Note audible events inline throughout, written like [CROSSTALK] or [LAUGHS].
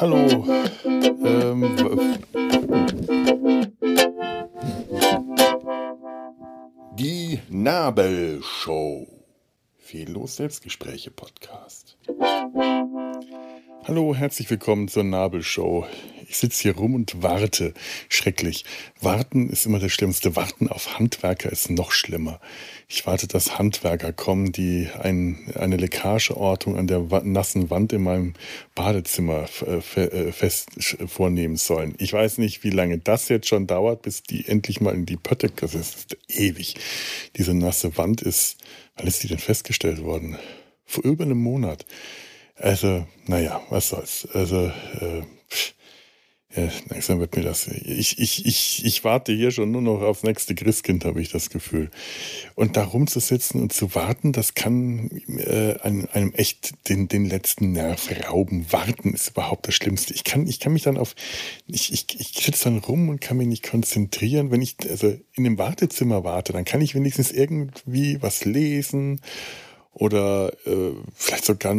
Hallo. Ähm, die Nabelshow. Fehllos Selbstgespräche Podcast. Hallo, herzlich willkommen zur Nabelshow. Ich sitze hier rum und warte. Schrecklich. Warten ist immer das Schlimmste. Warten auf Handwerker ist noch schlimmer. Ich warte, dass Handwerker kommen, die ein, eine Leckageortung an der nassen Wand in meinem Badezimmer äh, äh, fest vornehmen sollen. Ich weiß nicht, wie lange das jetzt schon dauert, bis die endlich mal in die Pötte. Das ist ewig. Diese nasse Wand ist, wann ist die denn festgestellt worden? Vor über einem Monat. Also, naja, was soll's. Also, äh, ja, langsam wird mir das. Ich, ich, ich, ich warte hier schon nur noch aufs nächste Christkind, habe ich das Gefühl. Und da rumzusitzen und zu warten, das kann äh, einem, echt den, den letzten Nerv rauben. Warten ist überhaupt das Schlimmste. Ich kann, ich kann mich dann auf. Ich, ich, ich sitze dann rum und kann mich nicht konzentrieren. Wenn ich also in dem Wartezimmer warte, dann kann ich wenigstens irgendwie was lesen oder äh, vielleicht sogar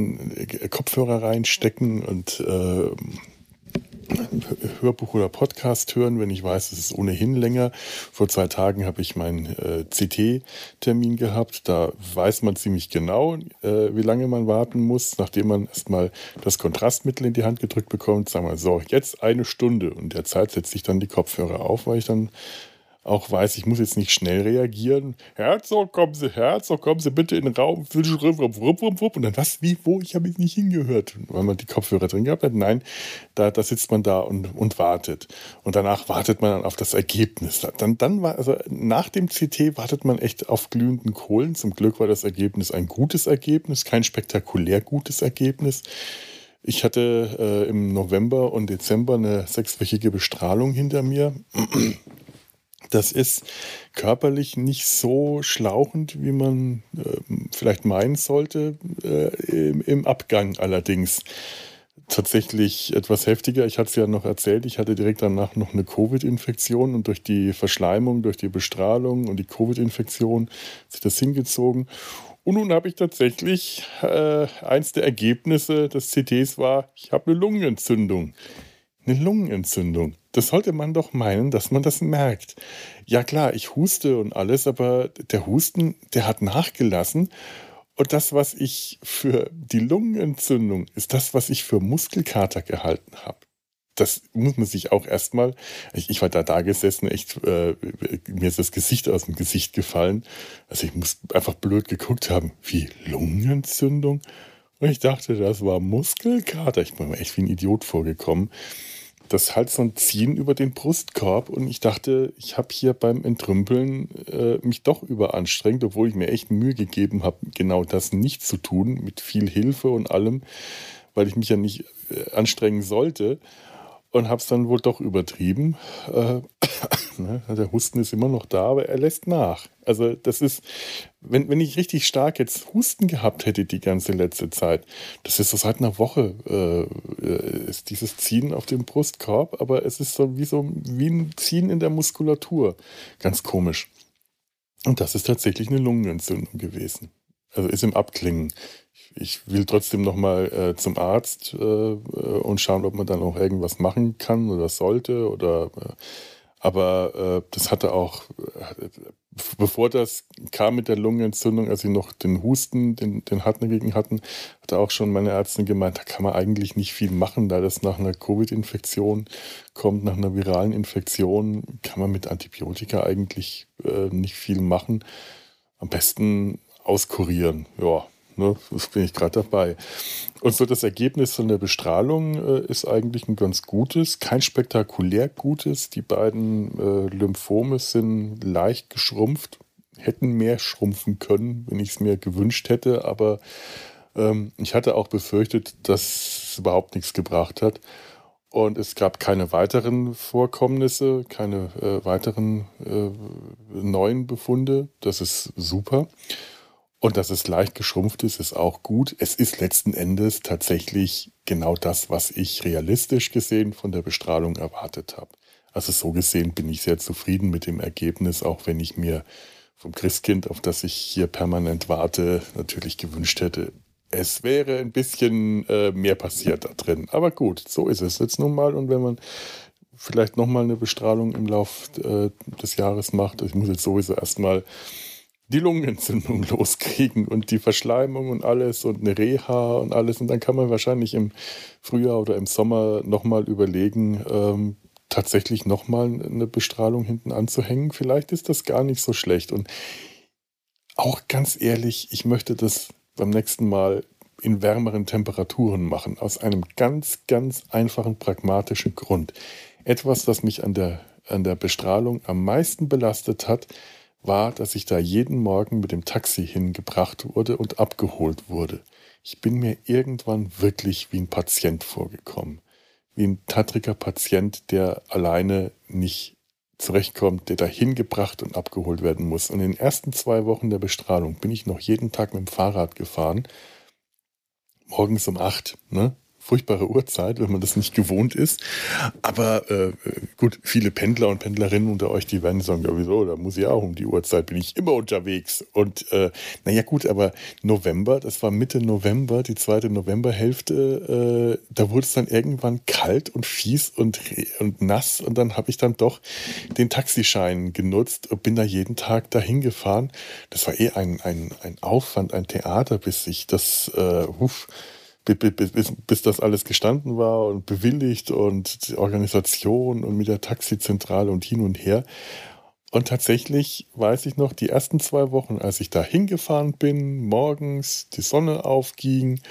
Kopfhörer reinstecken und äh, Hörbuch oder Podcast hören, wenn ich weiß, es ist ohnehin länger. Vor zwei Tagen habe ich meinen äh, CT-Termin gehabt. Da weiß man ziemlich genau, äh, wie lange man warten muss, nachdem man erstmal das Kontrastmittel in die Hand gedrückt bekommt. Sagen wir so, jetzt eine Stunde. Und derzeit setze ich dann die Kopfhörer auf, weil ich dann auch weiß, ich muss jetzt nicht schnell reagieren. Herzog, kommen Sie, Herzog, kommen Sie bitte in den Raum. Und dann was, wie, wo? Ich habe jetzt nicht hingehört, weil man die Kopfhörer drin gehabt hat. Nein, da, da sitzt man da und, und wartet. Und danach wartet man dann auf das Ergebnis. Dann, dann war, also nach dem CT wartet man echt auf glühenden Kohlen. Zum Glück war das Ergebnis ein gutes Ergebnis, kein spektakulär gutes Ergebnis. Ich hatte äh, im November und Dezember eine sechswöchige Bestrahlung hinter mir. Das ist körperlich nicht so schlauchend, wie man äh, vielleicht meinen sollte, äh, im, im, Abgang allerdings. Tatsächlich etwas heftiger. Ich hatte es ja noch erzählt, ich hatte direkt danach noch eine Covid-Infektion und durch die Verschleimung, durch die Bestrahlung und die Covid-Infektion sich das hingezogen. Und nun habe ich tatsächlich äh, eins der Ergebnisse des CTs war, ich habe eine Lungenentzündung eine Lungenentzündung. Das sollte man doch meinen, dass man das merkt. Ja klar, ich huste und alles, aber der Husten, der hat nachgelassen. Und das, was ich für die Lungenentzündung, ist das, was ich für Muskelkater gehalten habe. Das muss man sich auch erstmal, ich, ich war da da gesessen, echt, äh, mir ist das Gesicht aus dem Gesicht gefallen. Also ich muss einfach blöd geguckt haben, wie Lungenentzündung? Und ich dachte, das war Muskelkater. Ich bin mir echt wie ein Idiot vorgekommen das halt so ein Ziehen über den Brustkorb und ich dachte, ich habe hier beim Entrümpeln äh, mich doch überanstrengt, obwohl ich mir echt Mühe gegeben habe, genau das nicht zu tun, mit viel Hilfe und allem, weil ich mich ja nicht äh, anstrengen sollte und habe es dann wohl doch übertrieben. Äh, [COUGHS] ne, der Husten ist immer noch da, aber er lässt nach. Also das ist, wenn, wenn ich richtig stark jetzt Husten gehabt hätte die ganze letzte Zeit, das ist so seit einer Woche, äh, ist dieses Ziehen auf dem Brustkorb, aber es ist so wie so wie ein Ziehen in der Muskulatur. Ganz komisch. Und das ist tatsächlich eine Lungenentzündung gewesen. Also ist im Abklingen ich will trotzdem noch mal äh, zum Arzt äh, und schauen, ob man dann auch irgendwas machen kann oder sollte oder äh, aber äh, das hatte auch, äh, bevor das kam mit der Lungenentzündung, als sie noch den Husten, den, den Hartnäckigen hatten, hatte auch schon meine Ärztin gemeint, da kann man eigentlich nicht viel machen, da das nach einer Covid-Infektion kommt, nach einer viralen Infektion, kann man mit Antibiotika eigentlich äh, nicht viel machen. Am besten auskurieren, ja. Ne, das bin ich gerade dabei. Und so das Ergebnis von der Bestrahlung äh, ist eigentlich ein ganz gutes, kein spektakulär gutes. Die beiden äh, Lymphome sind leicht geschrumpft, hätten mehr schrumpfen können, wenn ich es mir gewünscht hätte, aber ähm, ich hatte auch befürchtet, dass es überhaupt nichts gebracht hat. Und es gab keine weiteren Vorkommnisse, keine äh, weiteren äh, neuen Befunde. Das ist super. Und dass es leicht geschrumpft ist, ist auch gut. Es ist letzten Endes tatsächlich genau das, was ich realistisch gesehen von der Bestrahlung erwartet habe. Also so gesehen bin ich sehr zufrieden mit dem Ergebnis, auch wenn ich mir vom Christkind, auf das ich hier permanent warte, natürlich gewünscht hätte, es wäre ein bisschen äh, mehr passiert da drin. Aber gut, so ist es jetzt nun mal. Und wenn man vielleicht nochmal eine Bestrahlung im Laufe äh, des Jahres macht, ich muss jetzt sowieso erstmal die Lungenentzündung [LAUGHS] loskriegen und die Verschleimung und alles und eine Reha und alles. Und dann kann man wahrscheinlich im Frühjahr oder im Sommer nochmal überlegen, ähm, tatsächlich nochmal eine Bestrahlung hinten anzuhängen. Vielleicht ist das gar nicht so schlecht. Und auch ganz ehrlich, ich möchte das beim nächsten Mal in wärmeren Temperaturen machen. Aus einem ganz, ganz einfachen, pragmatischen Grund. Etwas, das mich an der, an der Bestrahlung am meisten belastet hat, war, dass ich da jeden Morgen mit dem Taxi hingebracht wurde und abgeholt wurde. Ich bin mir irgendwann wirklich wie ein Patient vorgekommen. Wie ein tattriger Patient, der alleine nicht zurechtkommt, der dahin gebracht und abgeholt werden muss. Und in den ersten zwei Wochen der Bestrahlung bin ich noch jeden Tag mit dem Fahrrad gefahren. Morgens um acht, ne? Furchtbare Uhrzeit, wenn man das nicht gewohnt ist. Aber äh, gut, viele Pendler und Pendlerinnen unter euch, die werden sagen, ja wieso, da muss ich auch um die Uhrzeit, bin ich immer unterwegs. Und äh, naja gut, aber November, das war Mitte November, die zweite Novemberhälfte, äh, da wurde es dann irgendwann kalt und fies und, und nass und dann habe ich dann doch den Taxischein genutzt und bin da jeden Tag dahin gefahren. Das war eh ein, ein, ein Aufwand, ein Theater, bis ich das, äh, huf, bis, bis das alles gestanden war und bewilligt und die Organisation und mit der Taxizentrale und hin und her. Und tatsächlich weiß ich noch, die ersten zwei Wochen, als ich da hingefahren bin, morgens die Sonne aufging,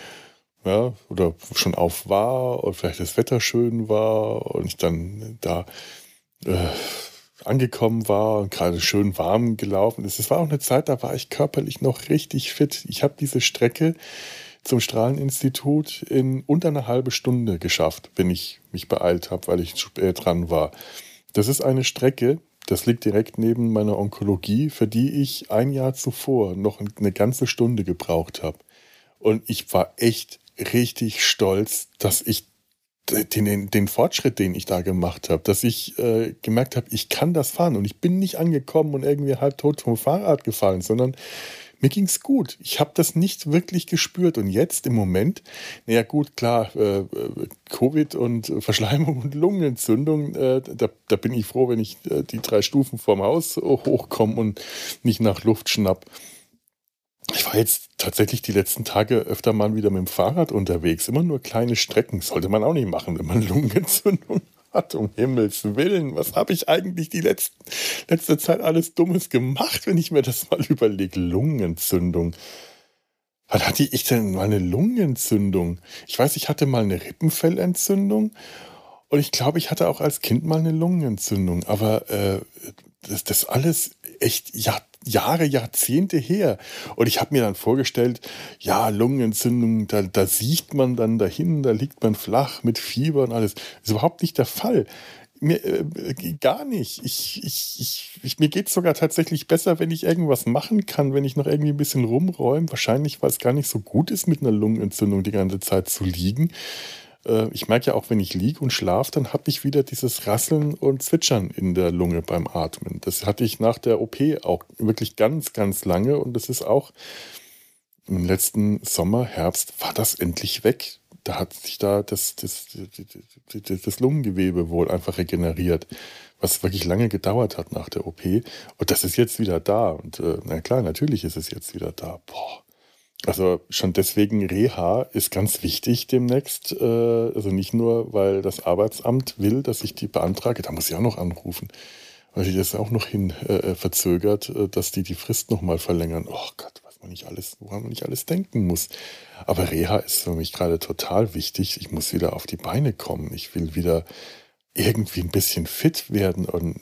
ja, oder schon auf war, und vielleicht das Wetter schön war und ich dann da äh, angekommen war und gerade schön warm gelaufen ist. Es war auch eine Zeit, da war ich körperlich noch richtig fit. Ich habe diese Strecke zum Strahleninstitut in unter einer halben Stunde geschafft, wenn ich mich beeilt habe, weil ich zu spät dran war. Das ist eine Strecke, das liegt direkt neben meiner Onkologie, für die ich ein Jahr zuvor noch eine ganze Stunde gebraucht habe. Und ich war echt richtig stolz, dass ich den, den Fortschritt, den ich da gemacht habe, dass ich äh, gemerkt habe, ich kann das fahren und ich bin nicht angekommen und irgendwie halb tot vom Fahrrad gefallen, sondern mir ging es gut. Ich habe das nicht wirklich gespürt. Und jetzt im Moment, naja gut, klar, äh, äh, Covid und Verschleimung und Lungenentzündung, äh, da, da, bin ich froh, wenn ich äh, die drei Stufen vorm Haus hochkomme und nicht nach Luft schnapp. Ich war jetzt tatsächlich die letzten Tage öfter mal wieder mit dem Fahrrad unterwegs. Immer nur kleine Strecken. Sollte man auch nicht machen, wenn man [LAUGHS] Lungenentzündung hat, um Himmels Willen. Was habe ich eigentlich die letzten, letzte Zeit alles Dummes gemacht, wenn ich mir das mal [LAUGHS] überlege? Lungenentzündung. Wann hatte ich denn mal eine Lungenentzündung? Ich weiß, ich hatte mal eine Rippenfellentzündung und ich glaube, ich hatte auch als Kind mal eine Lungenentzündung. Aber äh, das, das alles echt ja, Jahre, Jahrzehnte her. Und ich habe mir dann vorgestellt, ja, Lungenentzündung, da, da sieht man dann dahin, da liegt man flach mit Fieber und alles. Ist überhaupt nicht der Fall. Mir, äh, gar nicht. Ich, ich, ich, ich mir geht es sogar tatsächlich besser, wenn ich irgendwas machen kann, wenn ich noch irgendwie ein bisschen rumräume. Wahrscheinlich, weil es gar nicht so gut ist, mit einer Lungenentzündung die ganze Zeit zu liegen. Äh, ich merke ja auch, wenn ich liege und schlafe, dann habe ich wieder dieses Rasseln und Zwitschern in der Lunge beim Atmen. Das hatte ich nach der OP auch wirklich ganz, ganz lange und das ist auch im letzten Sommer, Herbst war das endlich weg. Da hat sich da das, das, das, das Lungengewebe wohl einfach regeneriert, was wirklich lange gedauert hat nach der OP. Und das ist jetzt wieder da. Und äh, na klar, natürlich ist es jetzt wieder da. Boah. Also schon deswegen Reha ist ganz wichtig demnächst. Äh, also nicht nur, weil das Arbeitsamt will, dass ich die beantrage, da muss ich auch noch anrufen, weil sich das auch noch hin äh, äh verzögert, äh, dass die die Frist nochmal verlängern. Oh Gott, was man nicht alles, woran man nicht alles denken muss. Aber Reha ist für mich gerade total wichtig. Ich muss wieder auf die Beine kommen. Ich will wieder irgendwie ein bisschen fit werden und,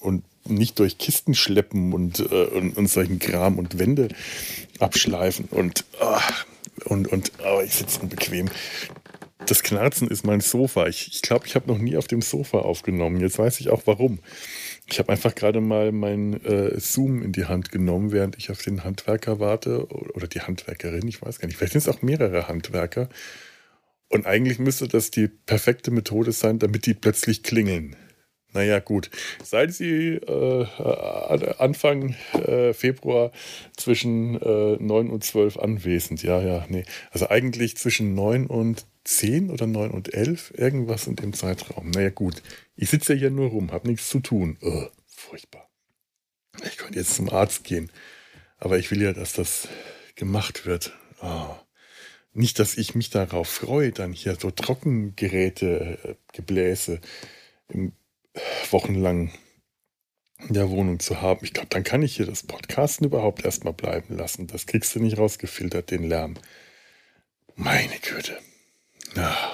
und nicht durch Kisten schleppen und, äh, und, und solchen Kram und Wände abschleifen und, oh, und, und oh, ich sitze unbequem. Das Knarzen ist mein Sofa. Ich glaube, ich, glaub, ich habe noch nie auf dem Sofa aufgenommen. Jetzt weiß ich auch warum. Ich habe einfach gerade mal mein äh, Zoom in die Hand genommen, während ich auf den Handwerker warte oder die Handwerkerin, ich weiß gar nicht. Vielleicht sind es auch mehrere Handwerker. Und eigentlich müsste das die perfekte Methode sein, damit die plötzlich klingeln. Naja, gut. Seit Sie äh, Anfang äh, Februar zwischen äh, 9 und 12 anwesend. Ja, ja, nee. Also eigentlich zwischen 9 und 10 oder 9 und 11, irgendwas in dem Zeitraum. Naja, gut. Ich sitze ja hier nur rum, habe nichts zu tun. Oh, furchtbar. Ich könnte jetzt zum Arzt gehen. Aber ich will ja, dass das gemacht wird. Oh. Nicht, dass ich mich darauf freue, dann hier so Trockengeräte, äh, Gebläse im, äh, wochenlang in der Wohnung zu haben. Ich glaube, dann kann ich hier das Podcasten überhaupt erstmal bleiben lassen. Das kriegst du nicht rausgefiltert, den Lärm. Meine Güte. Ja.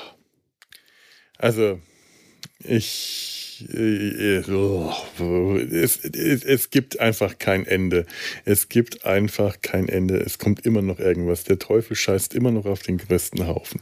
Also, ich äh, es, es, es gibt einfach kein Ende. Es gibt einfach kein Ende. Es kommt immer noch irgendwas. Der Teufel scheißt immer noch auf den größten Haufen.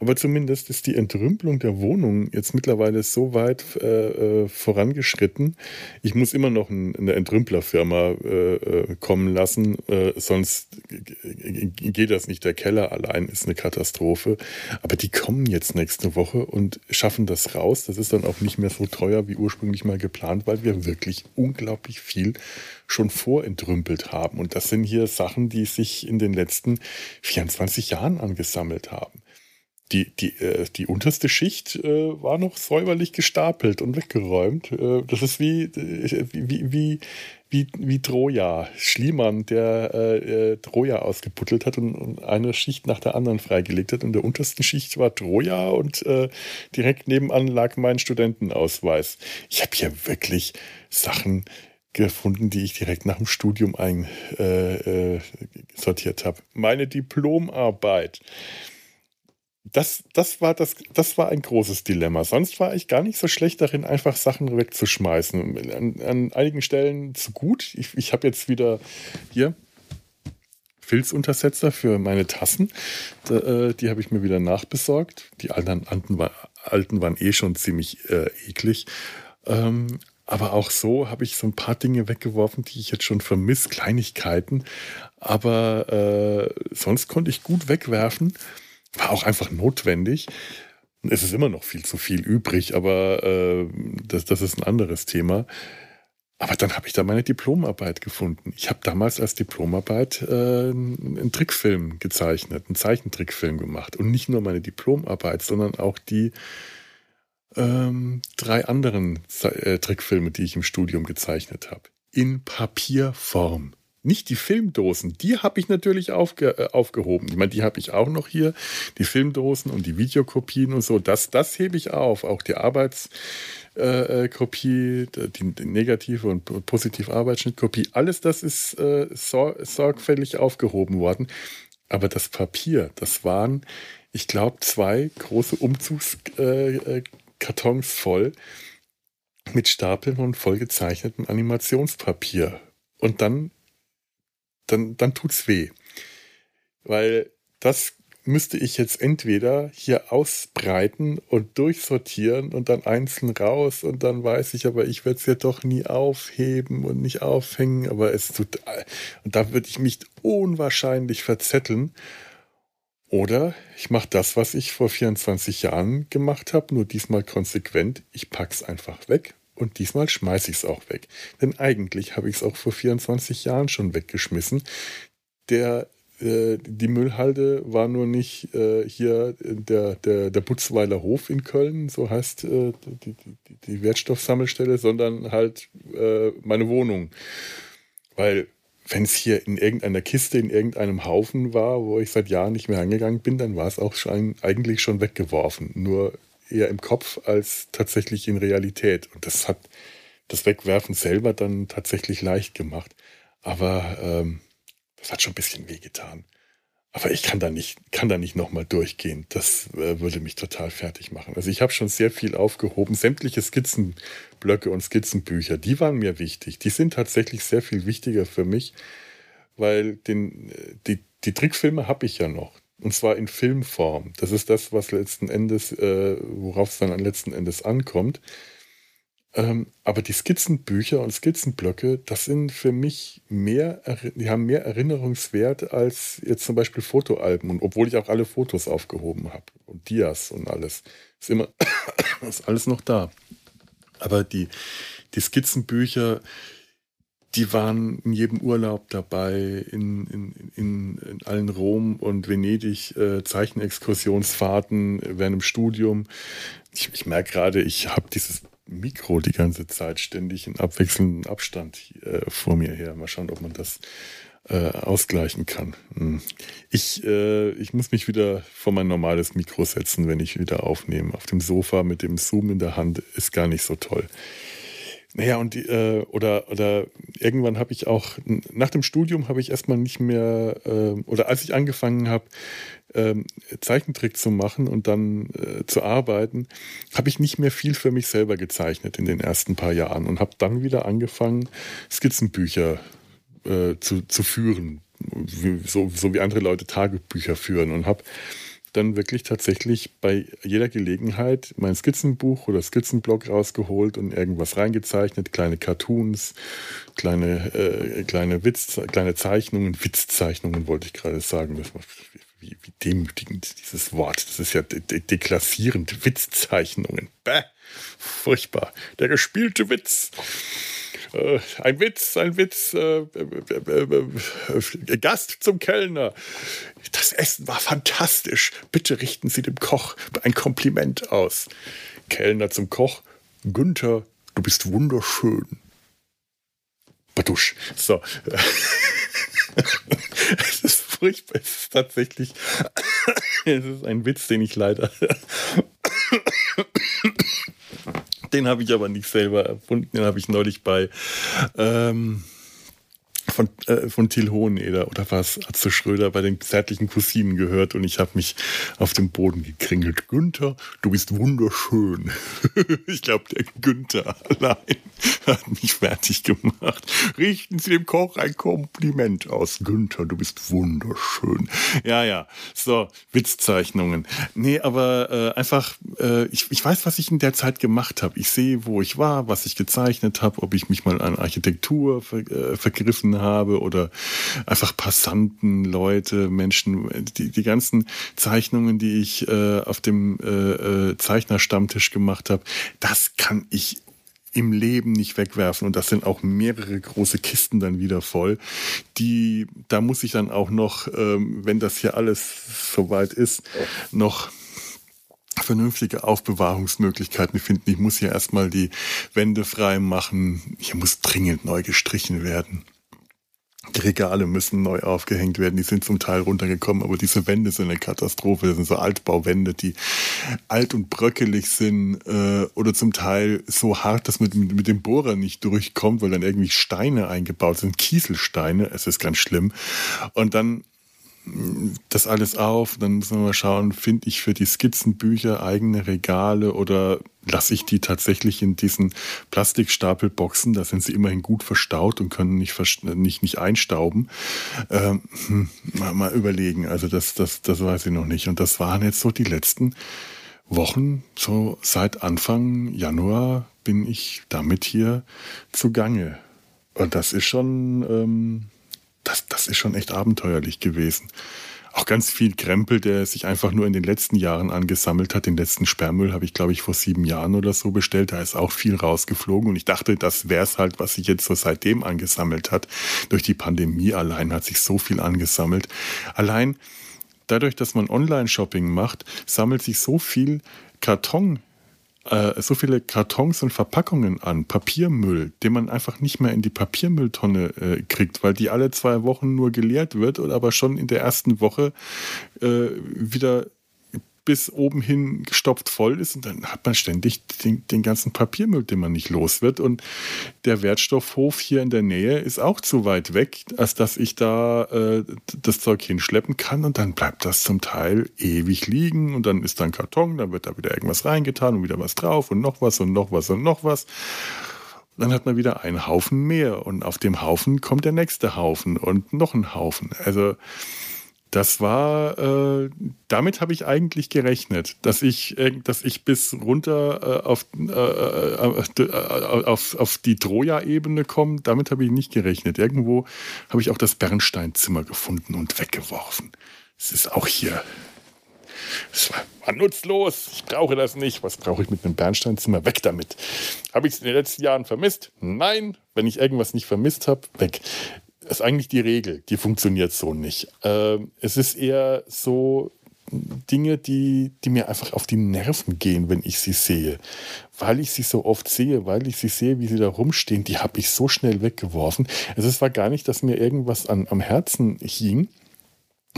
Aber zumindest ist die Entrümpelung der Wohnung jetzt mittlerweile so weit äh, äh vorangeschritten. Ich muss immer noch eine Entrümplerfirma äh, äh, kommen lassen, äh, sonst geht das nicht. Der Keller allein ist eine Katastrophe. Aber die kommen jetzt nächste Woche und schaffen das raus. Das ist dann auch nicht mehr so teuer wie ursprünglich mal geplant, weil wir wirklich unglaublich viel schon vorentrümpelt haben. Und das sind hier Sachen, die sich in den letzten 24 Jahren angesammelt haben die, die, äh, die unterste Schicht äh, war noch säuberlich gestapelt und weggeräumt. Äh, das ist wie, äh, wie, wie, wie, wie Troja. Schliemann, der äh, äh, Troja ausgeputtelt hat und, und, eine Schicht nach der anderen freigelegt hat. In der untersten Schicht war Troja und direkt nebenan lag mein Studentenausweis. Ich habe hier wirklich Sachen gefunden, die ich direkt nach dem Studium einsortiert habe. Meine Diplomarbeit das, das, war das, das war ein großes Dilemma. Sonst war ich gar nicht so schlecht darin, einfach Sachen wegzuschmeißen. An, an einigen Stellen zu gut. Ich, ich habe jetzt wieder hier Filzuntersetzer für meine Tassen. Da, äh, die habe ich mir wieder nachbesorgt. Die alten, alten, alten waren eh schon ziemlich äh, eklig. Ähm, aber auch so habe ich so ein paar Dinge weggeworfen, die ich jetzt schon vermisse, Kleinigkeiten. Aber äh, sonst konnte ich gut wegwerfen. War auch einfach notwendig. Es ist immer noch viel zu viel übrig, aber äh, das, das ist ein anderes Thema. Aber dann habe ich da meine Diplomarbeit gefunden. Ich habe damals als Diplomarbeit äh, einen Trickfilm gezeichnet, einen Zeichentrickfilm gemacht. Und nicht nur meine Diplomarbeit, sondern auch die ähm, drei anderen Ze äh, Trickfilme, die ich im Studium gezeichnet habe. In Papierform. Nicht die Filmdosen, die habe ich natürlich aufge, äh, aufgehoben. Ich meine, die habe ich auch noch hier, die Filmdosen und die Videokopien und so. Das, das hebe ich auf. Auch die Arbeitskopie, äh, die, die, negative und positive Arbeitsschnittkopie, alles das ist äh, sor sorgfältig aufgehoben worden. Aber das Papier, das waren, ich glaube, zwei große Umzugskartons äh, voll mit Stapeln von vollgezeichnetem Animationspapier. Und dann dann, dann tut's weh. Weil das müsste ich jetzt entweder hier ausbreiten und durchsortieren und dann einzeln raus und dann weiß ich, aber ich werde es ja doch nie aufheben und nicht aufhängen, aber es tut, und da würde ich mich unwahrscheinlich verzetteln. Oder ich mache das, was ich vor 24 Jahren gemacht habe, nur diesmal konsequent. Ich pack's einfach weg und diesmal schmeiße ich es auch weg. Denn eigentlich habe ich es auch vor 24 Jahren schon weggeschmissen. Der, äh, die Müllhalde war nur nicht äh, hier der, der, der Butzweiler Hof in Köln, so heißt äh, die, die, die, Wertstoffsammelstelle, sondern halt äh, meine Wohnung. Weil wenn es hier in irgendeiner Kiste, in irgendeinem Haufen war, wo ich seit Jahren nicht mehr angegangen bin, dann war es auch schon, eigentlich schon weggeworfen. Nur eher im Kopf als tatsächlich in Realität. Und das hat das Wegwerfen selber dann tatsächlich leicht gemacht. Aber ähm, das hat schon ein bisschen wehgetan. Aber ich kann da nicht, kann da nicht nochmal durchgehen. Das äh, würde mich total fertig machen. Also ich habe schon sehr viel aufgehoben. Sämtliche Skizzenblöcke und Skizzenbücher, die waren mir wichtig. Die sind tatsächlich sehr viel wichtiger für mich, weil den, äh, die, die Trickfilme habe ich ja noch. Und zwar in Filmform. Das ist das, was letzten Endes, äh, worauf es dann an letzten Endes ankommt. Ähm, aber die Skizzenbücher und Skizzenblöcke, das sind für mich mehr, die haben mehr Erinnerungswert als jetzt zum Beispiel Fotoalben. Und obwohl ich auch alle Fotos aufgehoben habe und Dias und alles, ist immer [COUGHS] ist alles noch da. Aber die, die Skizzenbücher, die waren in jedem Urlaub dabei, in, in, in, in allen Rom und Venedig äh, Zeichenexkursionsfahrten während dem Studium. Ich, ich merke gerade, ich habe dieses Mikro die ganze Zeit ständig in abwechselndem Abstand äh, vor mir her. Mal schauen, ob man das äh, ausgleichen kann. Hm. Ich, äh, ich muss mich wieder vor mein normales Mikro setzen, wenn ich wieder aufnehme. Auf dem Sofa mit dem Zoom in der Hand ist gar nicht so toll. Naja, und die, äh, oder, oder irgendwann habe ich auch, nach dem Studium habe ich erstmal nicht mehr, äh, oder als ich angefangen habe, ähm, Zeichentrick zu machen und dann äh, zu arbeiten, habe ich nicht mehr viel für mich selber gezeichnet in den ersten paar Jahren und habe dann wieder angefangen, Skizzenbücher äh, zu, zu führen, so, so wie andere Leute Tagebücher führen und habe dann wirklich tatsächlich bei jeder Gelegenheit mein Skizzenbuch oder Skizzenblock rausgeholt und irgendwas reingezeichnet, kleine Cartoons, kleine, äh, kleine Witz, kleine Zeichnungen, Witzzeichnungen wollte ich gerade sagen. Das war, wie, wie demütigend dieses Wort. Das ist ja de de deklassierend. Witzzeichnungen. Bäh, furchtbar. Der gespielte Witz. Äh, ein Witz, ein Witz. Äh, äh, äh, Gast zum Kellner. Das Essen war fantastisch. Bitte richten Sie dem Koch ein Kompliment aus. Kellner zum Koch. Günther, du bist wunderschön. Badusch. So. [LAUGHS] es ist furchtbar. Es ist tatsächlich. [LAUGHS] es ist ein Witz, den ich leider den habe ich aber nicht selber erfunden, den habe ich neulich bei ähm, von, äh, von Till Hoheneder oder was, Atze Schröder bei den zärtlichen Cousinen gehört und ich habe mich auf dem Boden gekringelt. Günther, du bist wunderschön. [LAUGHS] ich glaube, der Günther allein hat mich fertig gemacht. Richten Sie dem Koch ein Kompliment aus. Günther, du bist wunderschön. Ja, ja, so, Witzzeichnungen. Nee, aber äh, einfach, äh, ich, ich weiß, was ich in der Zeit gemacht habe. Ich sehe, wo ich war, was ich gezeichnet habe, ob ich mich mal an Architektur ver, äh, vergriffen habe oder einfach Passanten, Leute, Menschen, die, die ganzen Zeichnungen, die ich äh, auf dem äh, äh, Zeichnerstammtisch gemacht habe, das kann ich im Leben nicht wegwerfen. Und das sind auch mehrere große Kisten dann wieder voll. Die, da muss ich dann auch noch, ähm, wenn das hier alles soweit ist, noch vernünftige Aufbewahrungsmöglichkeiten finden. Ich muss hier erstmal die Wände frei machen. Hier muss dringend neu gestrichen werden. Die Regale müssen neu aufgehängt werden. Die sind zum Teil runtergekommen, aber diese Wände sind eine Katastrophe. Das sind so Altbauwände, die alt und bröckelig sind äh, oder zum Teil so hart, dass man mit, mit dem Bohrer nicht durchkommt, weil dann irgendwie Steine eingebaut sind, Kieselsteine. Es ist ganz schlimm. Und dann das alles auf. Dann müssen wir mal schauen, finde ich für die Skizzenbücher eigene Regale oder lasse ich die tatsächlich in diesen Plastikstapelboxen. Da sind sie immerhin gut verstaut und können nicht, nicht, nicht einstauben. Ähm, hm, mal, mal überlegen. Also das, das, das weiß ich noch nicht. Und das waren jetzt so die letzten Wochen, so seit Anfang Januar bin ich damit hier zugange. Und das ist schon, ähm, das, das ist schon echt abenteuerlich gewesen. Auch ganz viel Krempel, der sich einfach nur in den letzten Jahren angesammelt hat. Den letzten Sperrmüll habe ich, glaube ich, vor sieben Jahren oder so bestellt. Da ist auch viel rausgeflogen. Und ich dachte, das wäre es halt, was sich jetzt so seitdem angesammelt hat. Durch die Pandemie allein hat sich so viel angesammelt. Allein dadurch, dass man Online-Shopping macht, sammelt sich so viel Karton äh, so viele Kartons und Verpackungen an, Papiermüll, den man einfach nicht mehr in die Papiermülltonne äh, kriegt, weil die alle zwei Wochen nur geleert wird und aber schon in der ersten Woche äh, wieder bis oben hin gestopft voll ist und dann hat man ständig den, den, ganzen Papiermüll, den man nicht los wird. Und der Wertstoffhof hier in der Nähe ist auch zu weit weg, als dass ich da äh, das Zeug hinschleppen kann und dann bleibt das zum Teil ewig liegen und dann ist da ein Karton, dann wird da wieder irgendwas reingetan und wieder was drauf und noch was und noch was und noch was. Dann hat man wieder einen Haufen mehr und auf dem Haufen kommt der nächste Haufen und noch ein Haufen. Also das war, äh, damit habe ich eigentlich gerechnet, dass ich, dass ich bis runter äh, auf, äh, äh, äh, auf, auf die Troja-Ebene komme. Damit habe ich nicht gerechnet. Irgendwo habe ich auch das Bernsteinzimmer gefunden und weggeworfen. Es ist auch hier Es war nutzlos. Ich brauche das nicht. Was brauche ich mit einem Bernsteinzimmer? Weg damit. Habe ich es in den letzten Jahren vermisst? Nein. Wenn ich irgendwas nicht vermisst habe, weg. Ist eigentlich die Regel. Die funktioniert so nicht. Ähm, es ist eher so, Dinge, die, die mir einfach auf die Nerven gehen, wenn ich sie sehe. Weil ich sie so oft sehe, weil ich sie sehe, wie sie da rumstehen, die habe ich so schnell weggeworfen. Es war gar nicht, dass mir irgendwas an, am Herzen hing,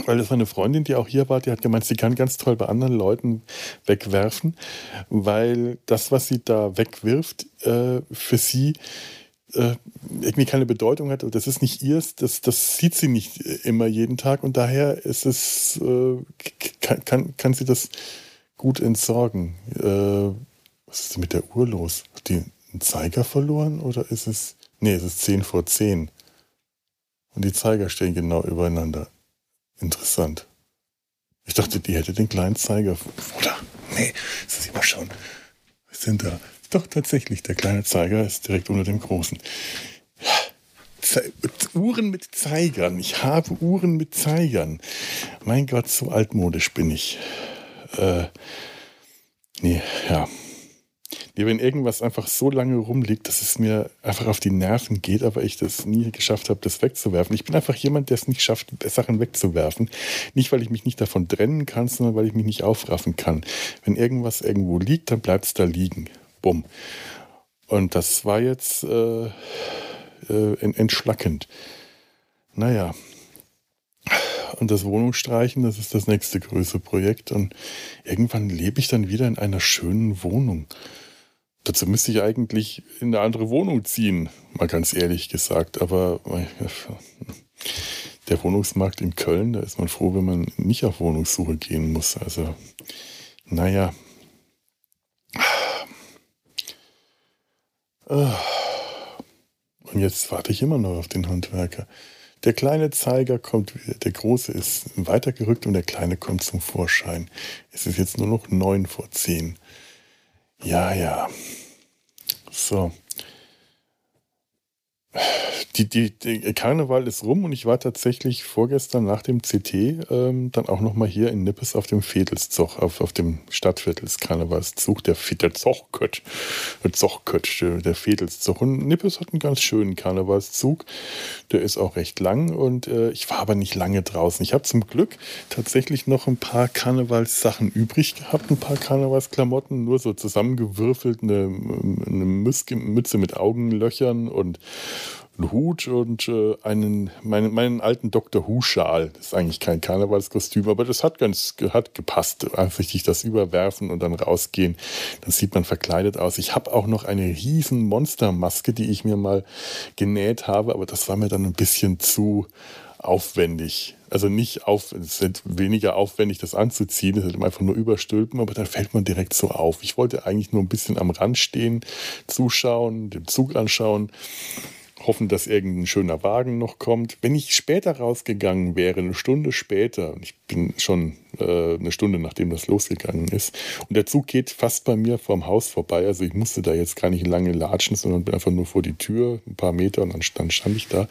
weil das war eine Freundin, die auch hier war, die hat gemeint, sie kann ganz toll bei anderen Leuten wegwerfen, weil das, was sie da wegwirft, äh, für sie äh, irgendwie keine Bedeutung hat. Das ist nicht ihrs, das, das sieht sie nicht immer jeden Tag und daher ist es, äh, kann, kann, kann sie das gut entsorgen. Äh, was ist denn mit der Uhr los? Hat die einen Zeiger verloren oder ist es. Nee, es ist 10 vor 10. Und die Zeiger stehen genau übereinander. Interessant. Ich dachte, die hätte den kleinen Zeiger. Oder? Nee, das ist immer schon. Was sind da? Doch, tatsächlich, der kleine Zeiger ist direkt unter dem großen. Uhren mit Zeigern. Ich habe Uhren mit Zeigern. Mein Gott, so altmodisch bin ich. Äh, nee, ja. Nee, wenn irgendwas einfach so lange rumliegt, dass es mir einfach auf die Nerven geht, aber ich das nie geschafft habe, das wegzuwerfen. Ich bin einfach jemand, der es nicht schafft, Sachen wegzuwerfen. Nicht, weil ich mich nicht davon trennen kann, sondern weil ich mich nicht aufraffen kann. Wenn irgendwas irgendwo liegt, dann bleibt es da liegen. Bumm. Und das war jetzt äh, äh, entschlackend. Naja. Und das Wohnungsstreichen, das ist das nächste größere Projekt. Und irgendwann lebe ich dann wieder in einer schönen Wohnung. Dazu müsste ich eigentlich in eine andere Wohnung ziehen, mal ganz ehrlich gesagt. Aber der Wohnungsmarkt in Köln, da ist man froh, wenn man nicht auf Wohnungssuche gehen muss. Also, naja, Und jetzt warte ich immer noch auf den Handwerker. Der kleine Zeiger kommt, der große ist weitergerückt und der kleine kommt zum Vorschein. Es ist jetzt nur noch neun vor zehn. Ja, ja. So die, die, die, Karneval ist rum und ich war tatsächlich vorgestern nach dem CT ähm, dann auch nochmal hier in Nippes auf dem Vedelszug, auf, auf dem Stadtviertelskarnevalszug, der, der Zochkött, der Zochkött, der, der Vedelszug. Und Nippes hat einen ganz schönen Karnevalszug, der ist auch recht lang und äh, ich war aber nicht lange draußen. Ich habe zum Glück tatsächlich noch ein paar Karnevalssachen übrig gehabt, ein paar Karnevalsklamotten, nur so zusammengewürfelt, eine, eine Mütze mit Augenlöchern und einen Hut und äh, einen, meinen, meinen alten Dr. Who-Schal. Das ist eigentlich kein Karnevalskostüm, aber das hat ganz hat gepasst. Einfach sich das überwerfen und dann rausgehen. Dann sieht man verkleidet aus. Ich habe auch noch eine riesen Monstermaske, die ich mir mal genäht habe, aber das war mir dann ein bisschen zu aufwendig. Also nicht auf, es ist weniger aufwendig, das anzuziehen, es ist einfach nur überstülpen, aber dann fällt man direkt so auf. Ich wollte eigentlich nur ein bisschen am Rand stehen, zuschauen, den Zug anschauen hoffen, dass irgendein schöner Wagen noch kommt. Wenn ich später rausgegangen wäre, eine Stunde später, ich bin schon äh, eine Stunde nachdem das losgegangen ist, und der Zug geht fast bei mir vorm Haus vorbei, also ich musste da jetzt gar nicht lange latschen, sondern bin einfach nur vor die Tür, ein paar Meter und dann stand, stand ich da.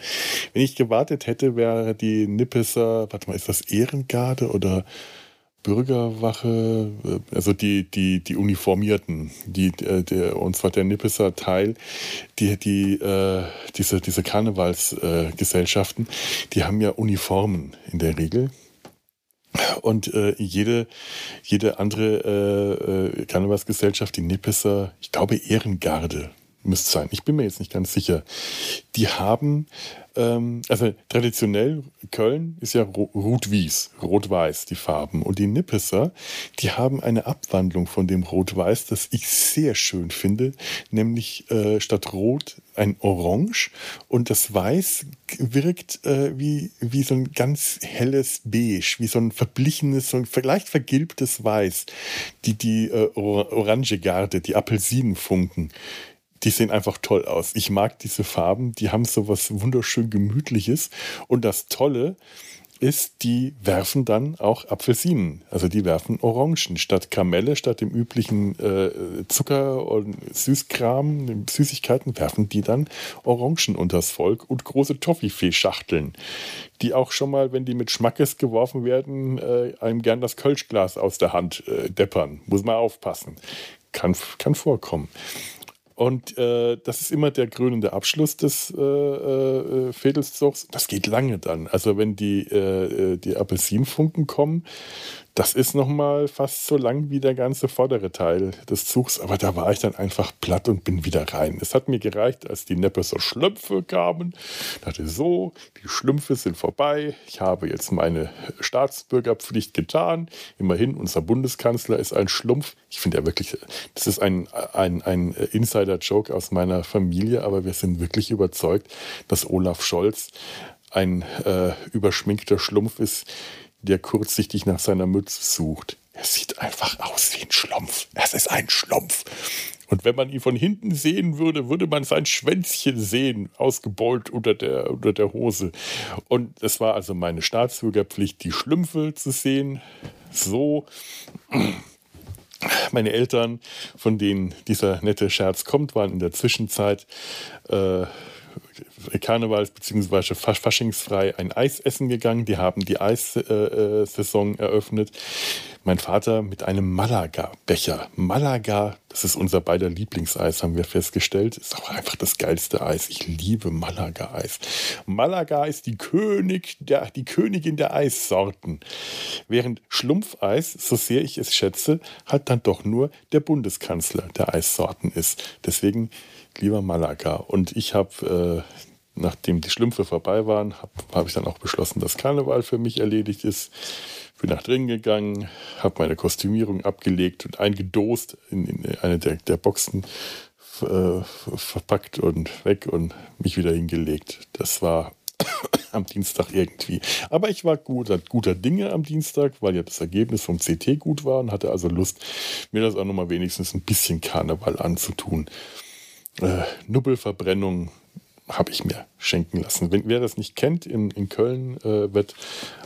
Wenn ich gewartet hätte, wäre die Nippeser, warte mal, ist das Ehrengarde oder Bürgerwache, äh, also die, die, die Uniformierten, die, äh, der, und zwar der Nippeser Teil, die, die, äh, diese, diese Karnevalsgesellschaften, äh, die haben ja Uniformen in der Regel. Und äh, jede, jede andere äh, Karnevalsgesellschaft, die Nippeser, ich glaube Ehrengarde müsste sein, ich bin mir jetzt nicht ganz sicher, die haben ähm, also traditionell Köln ist ja Rot-Wies, Rot-Weiß die Farben. Und die Nippeser, die haben eine Abwandlung von dem Rot-Weiß, das ich sehr schön finde, nämlich äh, statt Rot ein Orange und das Weiß wirkt äh, wie, wie so ein ganz helles Beige, wie so ein verblichenes, so ein leicht vergilbtes Weiß. Die, die äh, Orange Garde, die Apelsinenfunken, die sehen einfach toll aus. Ich mag diese Farben, die haben so was wunderschön Gemütliches. Und das Tolle, ist, die werfen dann auch Apfelsinen. Also die werfen Orangen. Statt Kamelle, statt dem üblichen äh, Zucker und Süßkram, Süßigkeiten, werfen die dann Orangen unters Volk und große Toffifee-Schachteln, die auch schon mal, wenn die mit Schmackes geworfen werden, äh, einem gern das Kölschglas aus der Hand äh, deppern. Muss man aufpassen. Kann, kann vorkommen. Und äh, das ist immer der krönende Abschluss des äh, äh, Fädelszugs. Das geht lange dann. Also wenn die, äh, äh die Apelsinfunken kommen, das ist nochmal fast so lang wie der ganze vordere Teil des Zugs, aber da war ich dann einfach platt und bin wieder rein. Es hat mir gereicht, als die Neppe so Schlümpfe kamen. Ich dachte so, die Schlümpfe sind vorbei. Ich habe jetzt meine Staatsbürgerpflicht getan. Immerhin, unser Bundeskanzler ist ein Schlumpf. Ich finde ja wirklich, das ist ein, ein, ein Insider-Joke aus meiner Familie, aber wir sind wirklich überzeugt, dass Olaf Scholz ein äh, überschminkter Schlumpf ist, der kurzsichtig nach seiner Mütze sucht. Er sieht einfach aus wie ein Schlumpf. Es ist ein Schlumpf. Und wenn man ihn von hinten sehen würde, würde man sein Schwänzchen sehen, ausgebeult unter der, unter der Hose. Und es war also meine Staatsbürgerpflicht, die Schlümpfe zu sehen. So. Meine Eltern, von denen dieser nette Scherz kommt, waren in der Zwischenzeit äh, Karnevals- bzw. Faschingsfrei ein Eis essen gegangen. Die haben die Eissaison eröffnet. Mein Vater mit einem Malaga-Becher. Malaga, das ist unser beider Lieblingseis, haben wir festgestellt. Ist auch einfach das geilste Eis. Ich liebe Malaga-Eis. Malaga ist die, König der, die Königin der Eissorten. Während Schlumpfeis, so sehr ich es schätze, halt dann doch nur der Bundeskanzler der Eissorten ist. Deswegen lieber Malaga. Und ich habe äh, nachdem die Schlümpfe vorbei waren, habe hab ich dann auch beschlossen, dass Karneval für mich erledigt ist. Bin nach drinnen gegangen, habe meine Kostümierung abgelegt und eingedost in, in eine der, der Boxen äh, verpackt und weg und mich wieder hingelegt. Das war [COUGHS] am Dienstag irgendwie. Aber ich war guter, guter Dinge am Dienstag, weil ja das Ergebnis vom CT gut war und hatte also Lust, mir das auch nochmal wenigstens ein bisschen Karneval anzutun. Äh, Nubbelverbrennung habe ich mir schenken lassen. Wenn, wer das nicht kennt, in, in Köln äh, wird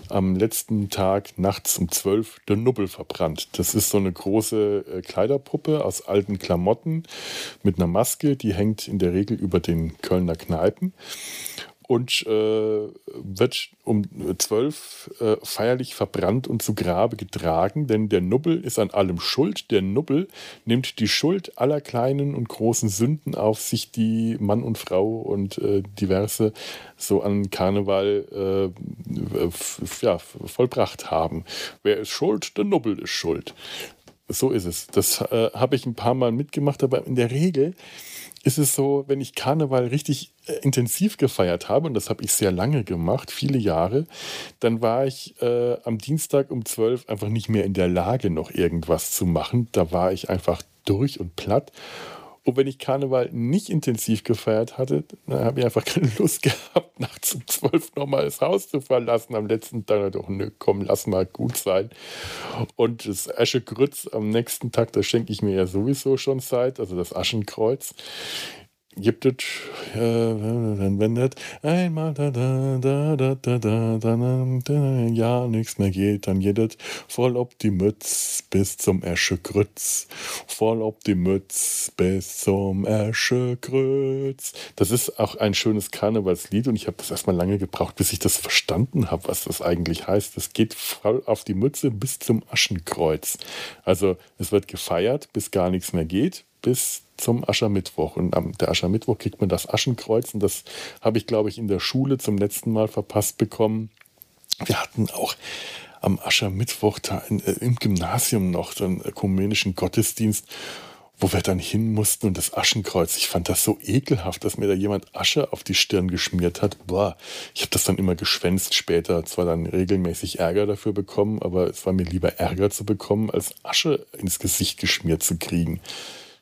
am letzten Tag nachts um 12 der Nubbel verbrannt. Das ist so eine große äh, Kleiderpuppe aus alten Klamotten mit einer Maske, die hängt in der Regel über den Kölner Kneipen und äh, wird um zwölf äh, feierlich verbrannt und zu Grabe getragen, denn der Nubbel ist an allem schuld. Der Nubbel nimmt die Schuld aller kleinen und großen Sünden auf sich, die Mann und Frau und äh, diverse so an Karneval äh, ja, vollbracht haben. Wer ist schuld? Der Nubbel ist schuld. So ist es. Das äh, habe ich ein paar Mal mitgemacht, aber in der Regel ist es so, wenn ich Karneval richtig äh, intensiv gefeiert habe, und das habe ich sehr lange gemacht, viele Jahre, dann war ich äh, am Dienstag um 12 einfach nicht mehr in der Lage, noch irgendwas zu machen. Da war ich einfach durch und platt. Und wenn ich Karneval nicht intensiv gefeiert hatte, dann habe ich einfach keine Lust gehabt, [LAUGHS] nachts um zwölf nochmal das Haus zu verlassen. Am letzten Tag doch, nö, komm, lass mal gut sein. Und das Aschegrütz am nächsten Tag, das schenke ich mir ja sowieso schon Zeit, also das Aschenkreuz gibt es, äh, wenn das einmal da, da, da, da, da, da, da, da, ja, nichts mehr geht, dann geht es voll ob die Mütz bis zum Eschegrütz. Voll ob die Mütz bis zum Eschegrütz. Das ist auch ein schönes Karnevalslied und ich habe das erstmal lange gebraucht, bis ich das verstanden habe, was das eigentlich heißt. Es geht voll auf die Mütze bis zum Aschenkreuz. Also es wird gefeiert, bis gar nichts mehr geht, bis zum Aschermittwoch. Und am der Aschermittwoch kriegt man das Aschenkreuz und das habe ich, glaube ich, in der Schule zum letzten Mal verpasst bekommen. Wir hatten auch am Aschermittwoch in, äh, im Gymnasium noch den ökumenischen Gottesdienst, wo wir dann hin mussten und das Aschenkreuz. Ich fand das so ekelhaft, dass mir da jemand Asche auf die Stirn geschmiert hat. Boah, ich habe das dann immer geschwänzt später. Zwar dann regelmäßig Ärger dafür bekommen, aber es war mir lieber Ärger zu bekommen, als Asche ins Gesicht geschmiert zu kriegen.